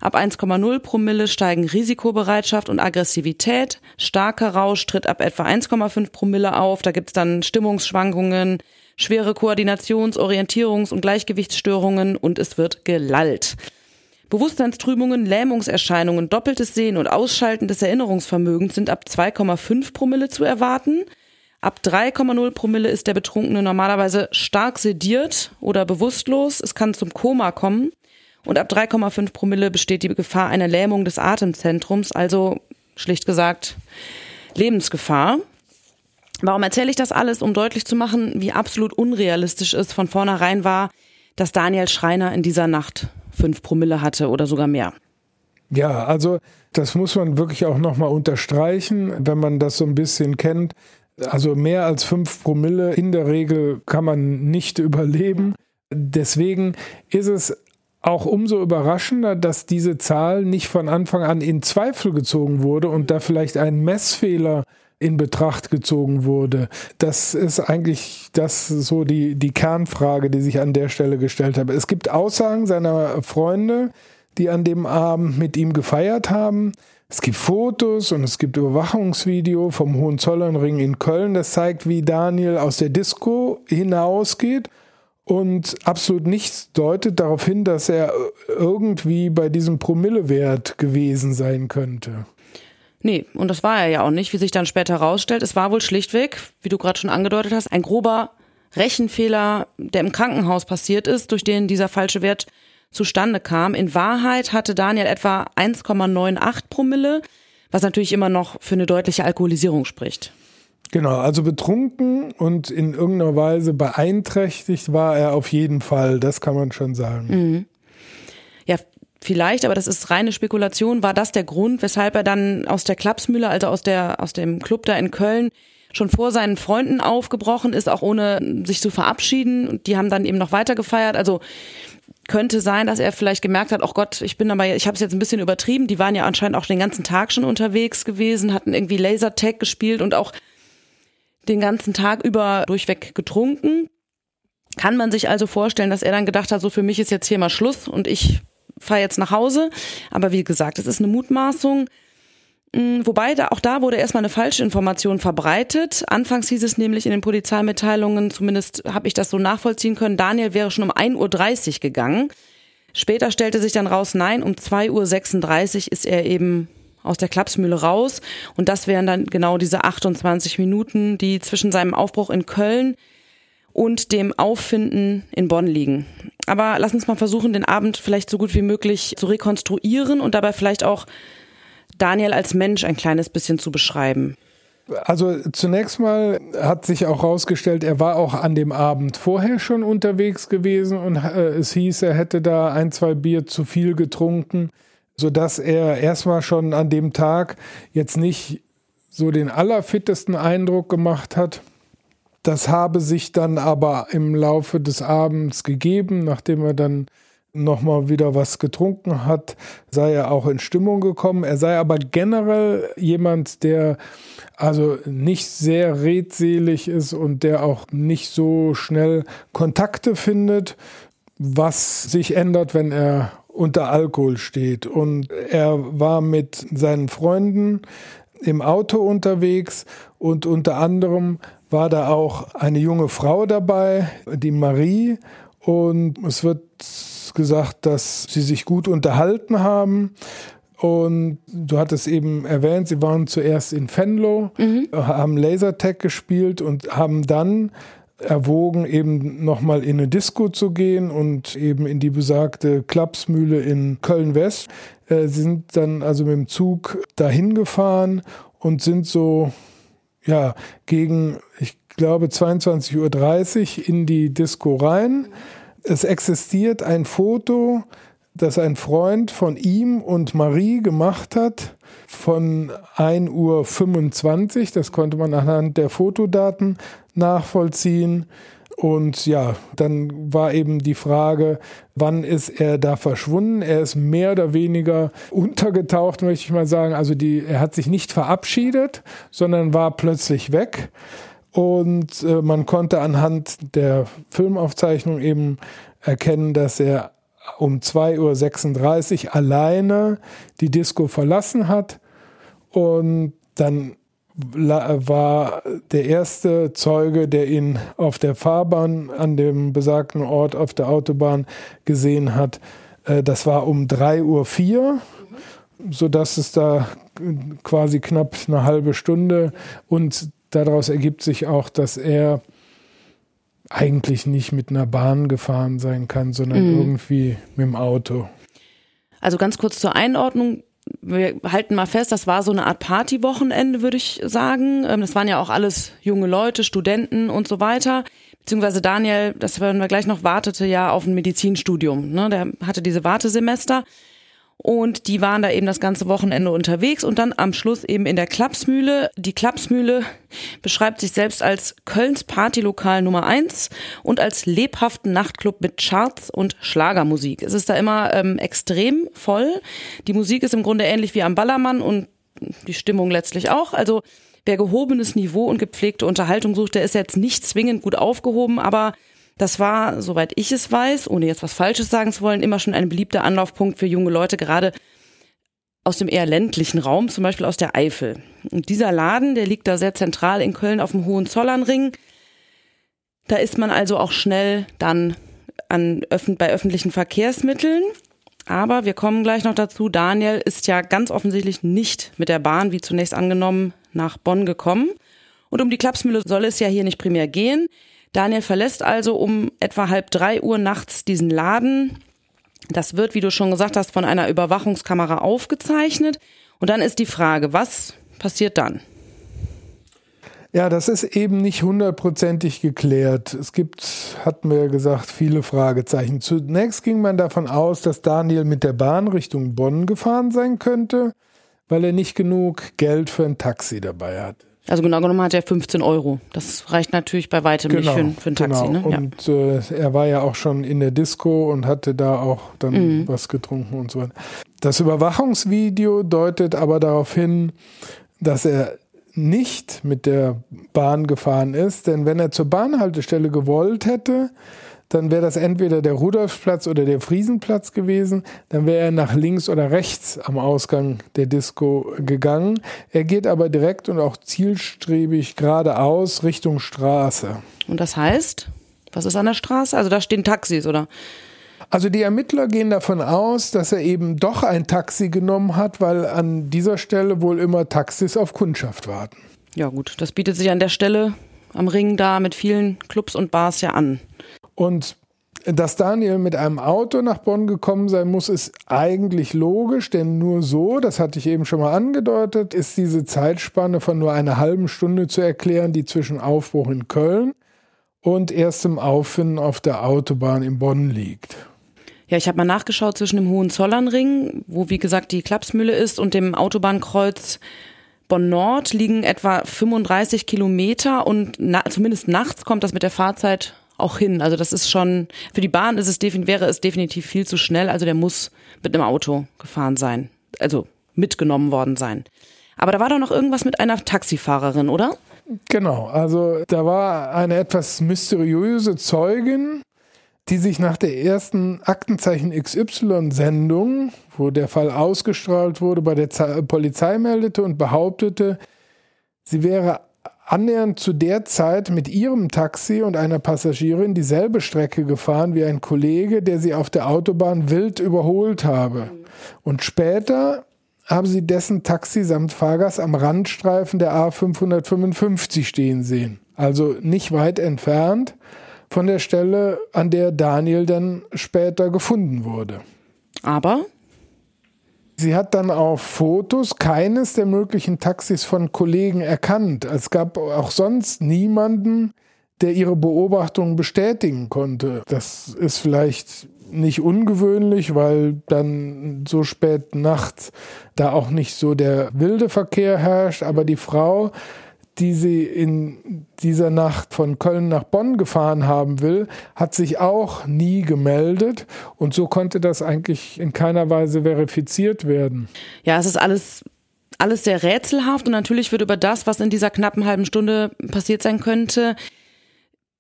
Ab 1,0 Promille steigen Risikobereitschaft und Aggressivität. Starker Rausch tritt ab etwa 1,5 Promille auf. Da gibt's dann Stimmungsschwankungen, schwere Koordinations-, Orientierungs- und Gleichgewichtsstörungen und es wird gelallt. Bewusstseinstrübungen, Lähmungserscheinungen, doppeltes Sehen und Ausschalten des Erinnerungsvermögens sind ab 2,5 Promille zu erwarten. Ab 3,0 Promille ist der Betrunkene normalerweise stark sediert oder bewusstlos. Es kann zum Koma kommen. Und ab 3,5 Promille besteht die Gefahr einer Lähmung des Atemzentrums, also schlicht gesagt Lebensgefahr. Warum erzähle ich das alles? Um deutlich zu machen, wie absolut unrealistisch es von vornherein war, dass Daniel Schreiner in dieser Nacht fünf Promille hatte oder sogar mehr. Ja, also das muss man wirklich auch nochmal unterstreichen, wenn man das so ein bisschen kennt. Also mehr als fünf Promille in der Regel kann man nicht überleben. Deswegen ist es auch umso überraschender, dass diese Zahl nicht von Anfang an in Zweifel gezogen wurde und da vielleicht ein Messfehler in Betracht gezogen wurde. Das ist eigentlich das so die, die Kernfrage, die sich an der Stelle gestellt habe. Es gibt Aussagen seiner Freunde, die an dem Abend mit ihm gefeiert haben. Es gibt Fotos und es gibt Überwachungsvideo vom Hohenzollernring in Köln. Das zeigt, wie Daniel aus der Disco hinausgeht und absolut nichts deutet darauf hin, dass er irgendwie bei diesem Promillewert gewesen sein könnte. Nee, und das war er ja auch nicht, wie sich dann später herausstellt. Es war wohl schlichtweg, wie du gerade schon angedeutet hast, ein grober Rechenfehler, der im Krankenhaus passiert ist, durch den dieser falsche Wert zustande kam. In Wahrheit hatte Daniel etwa 1,98 Promille, was natürlich immer noch für eine deutliche Alkoholisierung spricht. Genau, also betrunken und in irgendeiner Weise beeinträchtigt war er auf jeden Fall, das kann man schon sagen. Mhm. Vielleicht, aber das ist reine Spekulation, war das der Grund, weshalb er dann aus der Klapsmühle, also aus der aus dem Club da in Köln schon vor seinen Freunden aufgebrochen ist, auch ohne sich zu verabschieden und die haben dann eben noch weiter gefeiert. Also könnte sein, dass er vielleicht gemerkt hat, oh Gott, ich bin aber, ich habe es jetzt ein bisschen übertrieben. Die waren ja anscheinend auch den ganzen Tag schon unterwegs gewesen, hatten irgendwie Lasertag gespielt und auch den ganzen Tag über durchweg getrunken. Kann man sich also vorstellen, dass er dann gedacht hat, so für mich ist jetzt hier mal Schluss und ich fahre jetzt nach Hause. Aber wie gesagt, es ist eine Mutmaßung. Mm, wobei da, auch da wurde erstmal eine falsche Information verbreitet. Anfangs hieß es nämlich in den Polizeimitteilungen, zumindest habe ich das so nachvollziehen können, Daniel wäre schon um 1.30 Uhr gegangen. Später stellte sich dann raus, nein, um 2.36 Uhr ist er eben aus der Klapsmühle raus. Und das wären dann genau diese 28 Minuten, die zwischen seinem Aufbruch in Köln und dem Auffinden in Bonn liegen. Aber lass uns mal versuchen, den Abend vielleicht so gut wie möglich zu rekonstruieren und dabei vielleicht auch Daniel als Mensch ein kleines bisschen zu beschreiben. Also zunächst mal hat sich auch herausgestellt, er war auch an dem Abend vorher schon unterwegs gewesen und äh, es hieß, er hätte da ein, zwei Bier zu viel getrunken so dass er erstmal schon an dem Tag jetzt nicht so den allerfittesten Eindruck gemacht hat. Das habe sich dann aber im Laufe des Abends gegeben, nachdem er dann nochmal wieder was getrunken hat, sei er auch in Stimmung gekommen. Er sei aber generell jemand, der also nicht sehr redselig ist und der auch nicht so schnell Kontakte findet, was sich ändert, wenn er unter Alkohol steht. Und er war mit seinen Freunden im Auto unterwegs und unter anderem war da auch eine junge Frau dabei, die Marie. Und es wird gesagt, dass sie sich gut unterhalten haben. Und du hattest eben erwähnt, sie waren zuerst in Fenlo, mhm. haben Lasertag gespielt und haben dann erwogen, eben nochmal in eine Disco zu gehen und eben in die besagte Klapsmühle in Köln-West. Äh, sind dann also mit dem Zug dahin gefahren und sind so, ja, gegen, ich glaube, 22.30 Uhr in die Disco rein. Es existiert ein Foto, das ein Freund von ihm und Marie gemacht hat von 1.25 Uhr. Das konnte man anhand der Fotodaten nachvollziehen. Und ja, dann war eben die Frage, wann ist er da verschwunden? Er ist mehr oder weniger untergetaucht, möchte ich mal sagen. Also die, er hat sich nicht verabschiedet, sondern war plötzlich weg. Und äh, man konnte anhand der Filmaufzeichnung eben erkennen, dass er um 2.36 Uhr alleine die Disco verlassen hat. Und dann war der erste Zeuge, der ihn auf der Fahrbahn an dem besagten Ort auf der Autobahn gesehen hat. Äh, das war um 3.04 Uhr, sodass es da quasi knapp eine halbe Stunde und daraus ergibt sich auch, dass er eigentlich nicht mit einer Bahn gefahren sein kann, sondern mhm. irgendwie mit dem Auto. Also ganz kurz zur Einordnung. Wir halten mal fest, das war so eine Art Partywochenende, würde ich sagen. Ähm, das waren ja auch alles junge Leute, Studenten und so weiter. Beziehungsweise Daniel, das werden wir gleich noch, wartete ja auf ein Medizinstudium. Ne? Der hatte diese Wartesemester. Und die waren da eben das ganze Wochenende unterwegs und dann am Schluss eben in der Klapsmühle. Die Klapsmühle beschreibt sich selbst als Kölns Partylokal Nummer eins und als lebhaften Nachtclub mit Charts und Schlagermusik. Es ist da immer ähm, extrem voll. Die Musik ist im Grunde ähnlich wie am Ballermann und die Stimmung letztlich auch. Also wer gehobenes Niveau und gepflegte Unterhaltung sucht, der ist jetzt nicht zwingend gut aufgehoben, aber das war, soweit ich es weiß, ohne jetzt was Falsches sagen zu wollen, immer schon ein beliebter Anlaufpunkt für junge Leute, gerade aus dem eher ländlichen Raum, zum Beispiel aus der Eifel. Und dieser Laden, der liegt da sehr zentral in Köln auf dem Hohenzollernring. Da ist man also auch schnell dann an, bei öffentlichen Verkehrsmitteln. Aber wir kommen gleich noch dazu. Daniel ist ja ganz offensichtlich nicht mit der Bahn, wie zunächst angenommen, nach Bonn gekommen. Und um die Klapsmühle soll es ja hier nicht primär gehen. Daniel verlässt also um etwa halb drei Uhr nachts diesen Laden. Das wird, wie du schon gesagt hast, von einer Überwachungskamera aufgezeichnet. Und dann ist die Frage, was passiert dann? Ja, das ist eben nicht hundertprozentig geklärt. Es gibt, hatten wir ja gesagt, viele Fragezeichen. Zunächst ging man davon aus, dass Daniel mit der Bahn Richtung Bonn gefahren sein könnte, weil er nicht genug Geld für ein Taxi dabei hat. Also genau genommen hat er 15 Euro. Das reicht natürlich bei weitem genau, nicht für, für ein Taxi. Genau. Ne? Und äh, er war ja auch schon in der Disco und hatte da auch dann mhm. was getrunken und so weiter. Das Überwachungsvideo deutet aber darauf hin, dass er nicht mit der Bahn gefahren ist, denn wenn er zur Bahnhaltestelle gewollt hätte, dann wäre das entweder der Rudolfsplatz oder der Friesenplatz gewesen. Dann wäre er nach links oder rechts am Ausgang der Disco gegangen. Er geht aber direkt und auch zielstrebig geradeaus Richtung Straße. Und das heißt, was ist an der Straße? Also da stehen Taxis, oder? Also die Ermittler gehen davon aus, dass er eben doch ein Taxi genommen hat, weil an dieser Stelle wohl immer Taxis auf Kundschaft warten. Ja gut, das bietet sich an der Stelle am Ring da mit vielen Clubs und Bars ja an. Und dass Daniel mit einem Auto nach Bonn gekommen sein muss, ist eigentlich logisch, denn nur so, das hatte ich eben schon mal angedeutet, ist diese Zeitspanne von nur einer halben Stunde zu erklären, die zwischen Aufbruch in Köln und erstem Auffinden auf der Autobahn in Bonn liegt. Ja, ich habe mal nachgeschaut zwischen dem Hohenzollernring, wo wie gesagt die Klapsmühle ist, und dem Autobahnkreuz Bonn Nord liegen etwa 35 Kilometer und na, zumindest nachts kommt das mit der Fahrzeit auch hin. Also das ist schon, für die Bahn ist es wäre es definitiv viel zu schnell. Also der muss mit einem Auto gefahren sein. Also mitgenommen worden sein. Aber da war doch noch irgendwas mit einer Taxifahrerin, oder? Genau, also da war eine etwas mysteriöse Zeugin, die sich nach der ersten Aktenzeichen XY-Sendung, wo der Fall ausgestrahlt wurde, bei der Polizei meldete und behauptete, sie wäre annähernd zu der Zeit mit ihrem Taxi und einer Passagierin dieselbe Strecke gefahren wie ein Kollege, der sie auf der Autobahn wild überholt habe. Und später haben sie dessen Taxi samt Fahrgast am Randstreifen der A555 stehen sehen. Also nicht weit entfernt von der Stelle, an der Daniel dann später gefunden wurde. Aber Sie hat dann auf Fotos keines der möglichen Taxis von Kollegen erkannt. Es gab auch sonst niemanden, der ihre Beobachtungen bestätigen konnte. Das ist vielleicht nicht ungewöhnlich, weil dann so spät nachts da auch nicht so der wilde Verkehr herrscht, aber die Frau die sie in dieser Nacht von Köln nach Bonn gefahren haben will, hat sich auch nie gemeldet und so konnte das eigentlich in keiner Weise verifiziert werden. Ja, es ist alles alles sehr rätselhaft und natürlich wird über das, was in dieser knappen halben Stunde passiert sein könnte,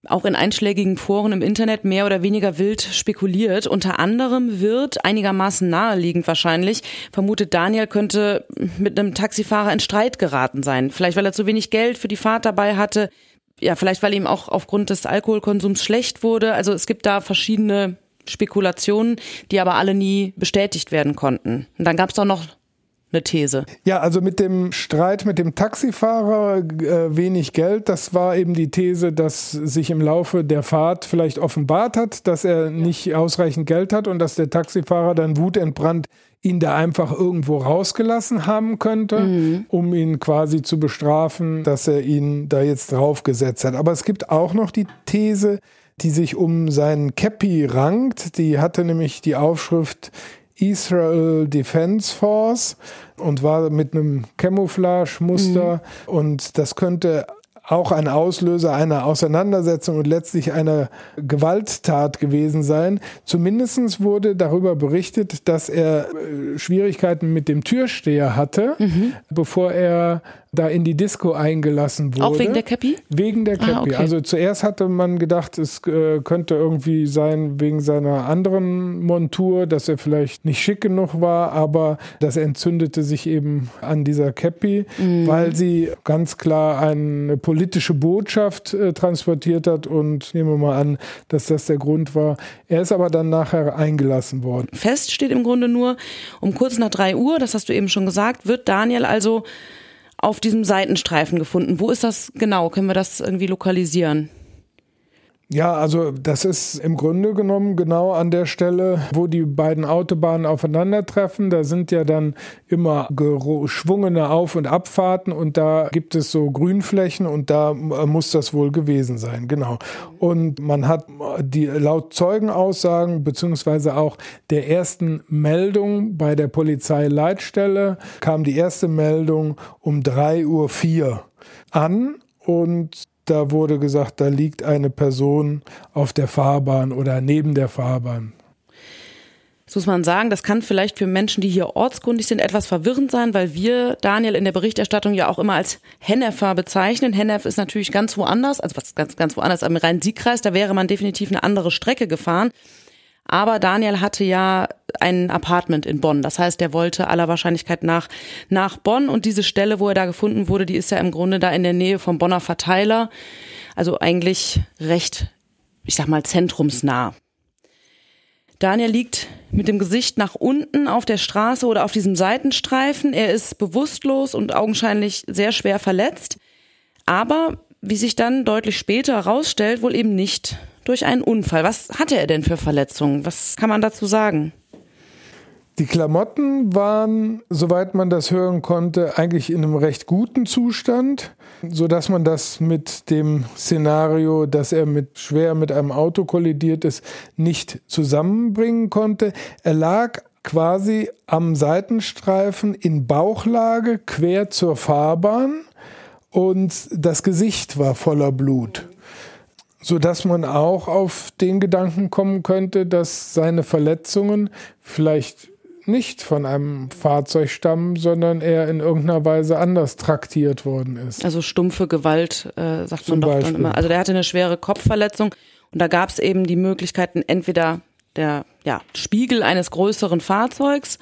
auch in einschlägigen Foren im Internet mehr oder weniger wild spekuliert. Unter anderem wird einigermaßen naheliegend wahrscheinlich vermutet, Daniel könnte mit einem Taxifahrer in Streit geraten sein. Vielleicht weil er zu wenig Geld für die Fahrt dabei hatte. Ja, vielleicht weil ihm auch aufgrund des Alkoholkonsums schlecht wurde. Also es gibt da verschiedene Spekulationen, die aber alle nie bestätigt werden konnten. Und dann gab es doch noch eine These. Ja, also mit dem Streit mit dem Taxifahrer äh, wenig Geld, das war eben die These, dass sich im Laufe der Fahrt vielleicht offenbart hat, dass er nicht ausreichend Geld hat und dass der Taxifahrer dann wutentbrannt ihn da einfach irgendwo rausgelassen haben könnte, mhm. um ihn quasi zu bestrafen, dass er ihn da jetzt draufgesetzt hat. Aber es gibt auch noch die These, die sich um seinen Käppi rankt. Die hatte nämlich die Aufschrift Israel Defense Force und war mit einem Camouflage-Muster mhm. und das könnte auch ein Auslöser einer Auseinandersetzung und letztlich einer Gewalttat gewesen sein. Zumindestens wurde darüber berichtet, dass er äh, Schwierigkeiten mit dem Türsteher hatte, mhm. bevor er da in die Disco eingelassen wurde. Auch wegen der Cappy? Wegen der Cappy. Ah, okay. Also zuerst hatte man gedacht, es äh, könnte irgendwie sein wegen seiner anderen Montur, dass er vielleicht nicht schick genug war, aber das entzündete sich eben an dieser Cappy, mhm. weil sie ganz klar eine politische Botschaft äh, transportiert hat und nehmen wir mal an, dass das der Grund war. Er ist aber dann nachher eingelassen worden. Fest steht im Grunde nur, um kurz nach drei Uhr, das hast du eben schon gesagt, wird Daniel also auf diesem Seitenstreifen gefunden. Wo ist das genau? Können wir das irgendwie lokalisieren? Ja, also das ist im Grunde genommen genau an der Stelle, wo die beiden Autobahnen aufeinandertreffen. Da sind ja dann immer geschwungene Auf- und Abfahrten und da gibt es so Grünflächen und da muss das wohl gewesen sein, genau. Und man hat die laut Zeugenaussagen beziehungsweise auch der ersten Meldung bei der Polizeileitstelle kam die erste Meldung um 3.04 Uhr an und da wurde gesagt, da liegt eine Person auf der Fahrbahn oder neben der Fahrbahn. Das muss man sagen, das kann vielleicht für Menschen, die hier ortskundig sind, etwas verwirrend sein, weil wir Daniel in der Berichterstattung ja auch immer als Hennefer bezeichnen. Hennef ist natürlich ganz woanders, also was ganz, ganz woanders am Rhein-Sieg-Kreis, da wäre man definitiv eine andere Strecke gefahren. Aber Daniel hatte ja ein Apartment in Bonn. Das heißt, er wollte aller Wahrscheinlichkeit nach, nach Bonn. Und diese Stelle, wo er da gefunden wurde, die ist ja im Grunde da in der Nähe vom Bonner Verteiler. Also eigentlich recht, ich sag mal, zentrumsnah. Daniel liegt mit dem Gesicht nach unten auf der Straße oder auf diesem Seitenstreifen. Er ist bewusstlos und augenscheinlich sehr schwer verletzt. Aber, wie sich dann deutlich später herausstellt, wohl eben nicht durch einen Unfall. Was hatte er denn für Verletzungen? Was kann man dazu sagen? Die Klamotten waren, soweit man das hören konnte, eigentlich in einem recht guten Zustand, so dass man das mit dem Szenario, dass er mit schwer mit einem Auto kollidiert ist, nicht zusammenbringen konnte. Er lag quasi am Seitenstreifen in Bauchlage quer zur Fahrbahn und das Gesicht war voller Blut so dass man auch auf den Gedanken kommen könnte, dass seine Verletzungen vielleicht nicht von einem Fahrzeug stammen, sondern er in irgendeiner Weise anders traktiert worden ist. Also stumpfe Gewalt, äh, sagt Zum man doch Beispiel. dann immer. Also der hatte eine schwere Kopfverletzung und da gab es eben die Möglichkeiten, entweder der ja, Spiegel eines größeren Fahrzeugs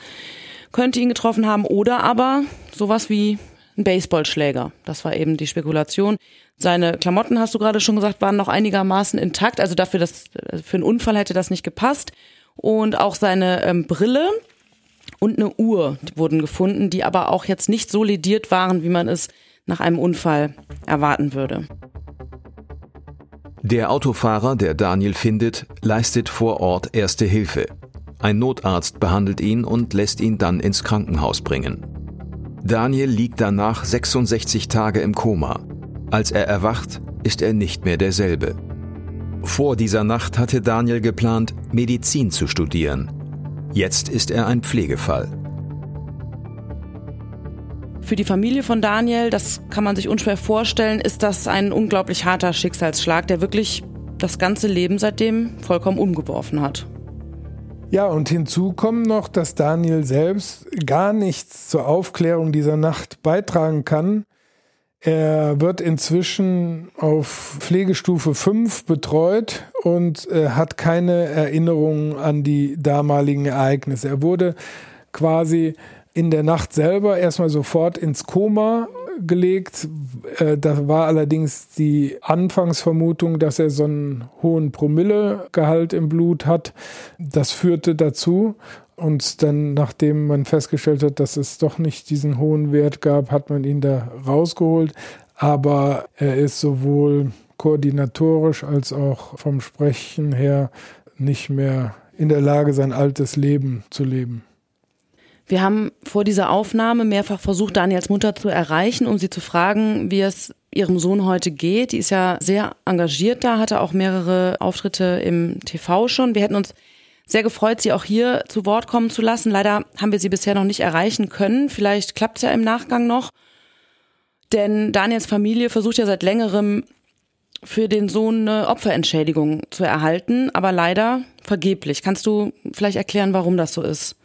könnte ihn getroffen haben oder aber sowas wie ein Baseballschläger. Das war eben die Spekulation. Seine Klamotten, hast du gerade schon gesagt, waren noch einigermaßen intakt. Also dafür, dass für einen Unfall hätte das nicht gepasst. Und auch seine ähm, Brille und eine Uhr wurden gefunden, die aber auch jetzt nicht so lediert waren, wie man es nach einem Unfall erwarten würde. Der Autofahrer, der Daniel findet, leistet vor Ort erste Hilfe. Ein Notarzt behandelt ihn und lässt ihn dann ins Krankenhaus bringen. Daniel liegt danach 66 Tage im Koma. Als er erwacht, ist er nicht mehr derselbe. Vor dieser Nacht hatte Daniel geplant, Medizin zu studieren. Jetzt ist er ein Pflegefall. Für die Familie von Daniel, das kann man sich unschwer vorstellen, ist das ein unglaublich harter Schicksalsschlag, der wirklich das ganze Leben seitdem vollkommen umgeworfen hat. Ja, und hinzu kommt noch, dass Daniel selbst gar nichts zur Aufklärung dieser Nacht beitragen kann. Er wird inzwischen auf Pflegestufe 5 betreut und äh, hat keine Erinnerungen an die damaligen Ereignisse. Er wurde quasi in der Nacht selber erstmal sofort ins Koma gelegt. Äh, da war allerdings die Anfangsvermutung, dass er so einen hohen Promillegehalt im Blut hat. Das führte dazu, uns dann, nachdem man festgestellt hat, dass es doch nicht diesen hohen Wert gab, hat man ihn da rausgeholt. Aber er ist sowohl koordinatorisch als auch vom Sprechen her nicht mehr in der Lage, sein altes Leben zu leben. Wir haben vor dieser Aufnahme mehrfach versucht, Daniels Mutter zu erreichen, um sie zu fragen, wie es ihrem Sohn heute geht. Die ist ja sehr engagiert da, hatte auch mehrere Auftritte im TV schon. Wir hätten uns sehr gefreut, sie auch hier zu Wort kommen zu lassen. Leider haben wir sie bisher noch nicht erreichen können. Vielleicht klappt es ja im Nachgang noch. Denn Daniels Familie versucht ja seit längerem für den Sohn eine Opferentschädigung zu erhalten, aber leider vergeblich. Kannst du vielleicht erklären, warum das so ist?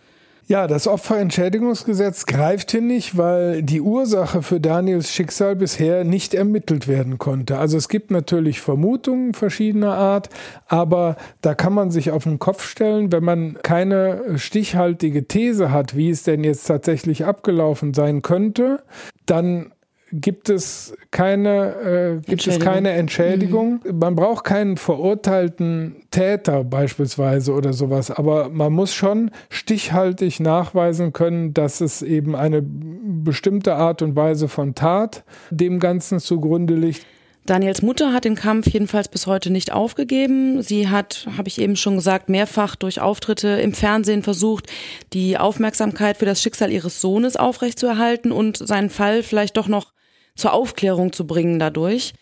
Ja, das Opferentschädigungsgesetz greift hier nicht, weil die Ursache für Daniels Schicksal bisher nicht ermittelt werden konnte. Also es gibt natürlich Vermutungen verschiedener Art, aber da kann man sich auf den Kopf stellen, wenn man keine stichhaltige These hat, wie es denn jetzt tatsächlich abgelaufen sein könnte, dann gibt es keine, äh, gibt es keine Entschädigung. Mhm. Man braucht keinen verurteilten Täter beispielsweise oder sowas, aber man muss schon stichhaltig nachweisen können, dass es eben eine bestimmte Art und Weise von Tat dem Ganzen zugrunde liegt. Daniels Mutter hat den Kampf jedenfalls bis heute nicht aufgegeben. Sie hat, habe ich eben schon gesagt, mehrfach durch Auftritte im Fernsehen versucht, die Aufmerksamkeit für das Schicksal ihres Sohnes aufrechtzuerhalten und seinen Fall vielleicht doch noch zur Aufklärung zu bringen dadurch.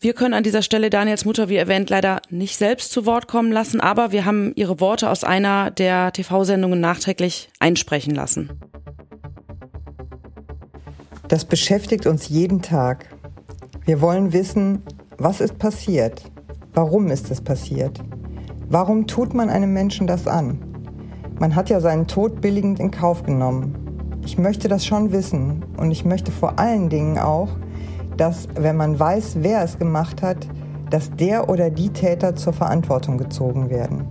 Wir können an dieser Stelle Daniels Mutter, wie erwähnt, leider nicht selbst zu Wort kommen lassen, aber wir haben ihre Worte aus einer der TV-Sendungen nachträglich einsprechen lassen. Das beschäftigt uns jeden Tag. Wir wollen wissen, was ist passiert? Warum ist es passiert? Warum tut man einem Menschen das an? Man hat ja seinen Tod billigend in Kauf genommen. Ich möchte das schon wissen und ich möchte vor allen Dingen auch, dass wenn man weiß, wer es gemacht hat, dass der oder die Täter zur Verantwortung gezogen werden.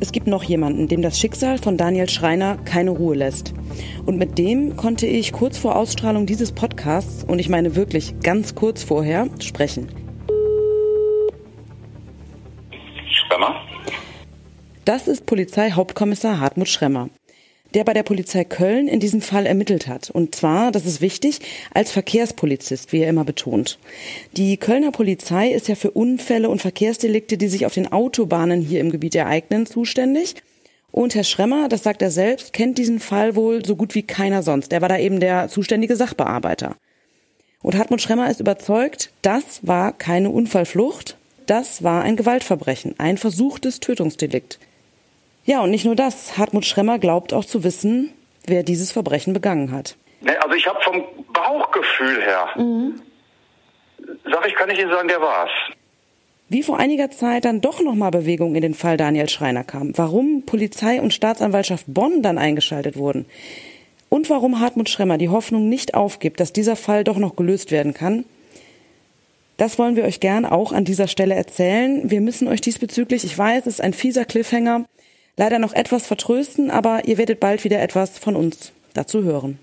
Es gibt noch jemanden, dem das Schicksal von Daniel Schreiner keine Ruhe lässt. Und mit dem konnte ich kurz vor Ausstrahlung dieses Podcasts, und ich meine wirklich ganz kurz vorher, sprechen. Das ist Polizeihauptkommissar Hartmut Schremmer, der bei der Polizei Köln in diesem Fall ermittelt hat. Und zwar, das ist wichtig, als Verkehrspolizist, wie er immer betont. Die Kölner Polizei ist ja für Unfälle und Verkehrsdelikte, die sich auf den Autobahnen hier im Gebiet ereignen, zuständig. Und Herr Schremmer, das sagt er selbst, kennt diesen Fall wohl so gut wie keiner sonst. Er war da eben der zuständige Sachbearbeiter. Und Hartmut Schremmer ist überzeugt, das war keine Unfallflucht, das war ein Gewaltverbrechen, ein versuchtes Tötungsdelikt. Ja, und nicht nur das. Hartmut Schremmer glaubt auch zu wissen, wer dieses Verbrechen begangen hat. Also ich habe vom Bauchgefühl her, mhm. sag ich, kann ich Ihnen sagen, der war's. Wie vor einiger Zeit dann doch nochmal Bewegung in den Fall Daniel Schreiner kam, warum Polizei und Staatsanwaltschaft Bonn dann eingeschaltet wurden und warum Hartmut Schremmer die Hoffnung nicht aufgibt, dass dieser Fall doch noch gelöst werden kann, das wollen wir euch gern auch an dieser Stelle erzählen. Wir müssen euch diesbezüglich, ich weiß, es ist ein fieser Cliffhanger, leider noch etwas vertrösten, aber ihr werdet bald wieder etwas von uns dazu hören.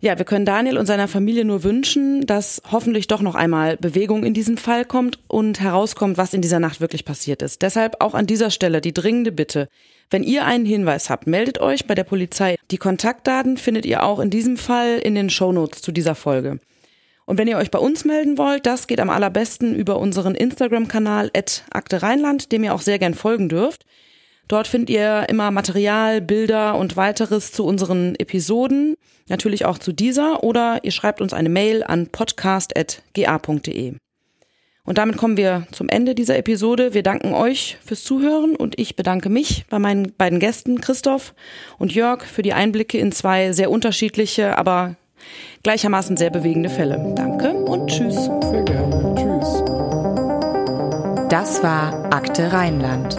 Ja, wir können Daniel und seiner Familie nur wünschen, dass hoffentlich doch noch einmal Bewegung in diesen Fall kommt und herauskommt, was in dieser Nacht wirklich passiert ist. Deshalb auch an dieser Stelle die dringende Bitte. Wenn ihr einen Hinweis habt, meldet euch bei der Polizei. Die Kontaktdaten findet ihr auch in diesem Fall in den Shownotes zu dieser Folge. Und wenn ihr euch bei uns melden wollt, das geht am allerbesten über unseren Instagram-Kanal Akte Rheinland, dem ihr auch sehr gern folgen dürft. Dort findet ihr immer Material, Bilder und weiteres zu unseren Episoden, natürlich auch zu dieser, oder ihr schreibt uns eine Mail an podcast.ga.de. Und damit kommen wir zum Ende dieser Episode. Wir danken euch fürs Zuhören und ich bedanke mich bei meinen beiden Gästen Christoph und Jörg für die Einblicke in zwei sehr unterschiedliche, aber gleichermaßen sehr bewegende Fälle. Danke und tschüss. Sehr gerne. Tschüss. Das war Akte Rheinland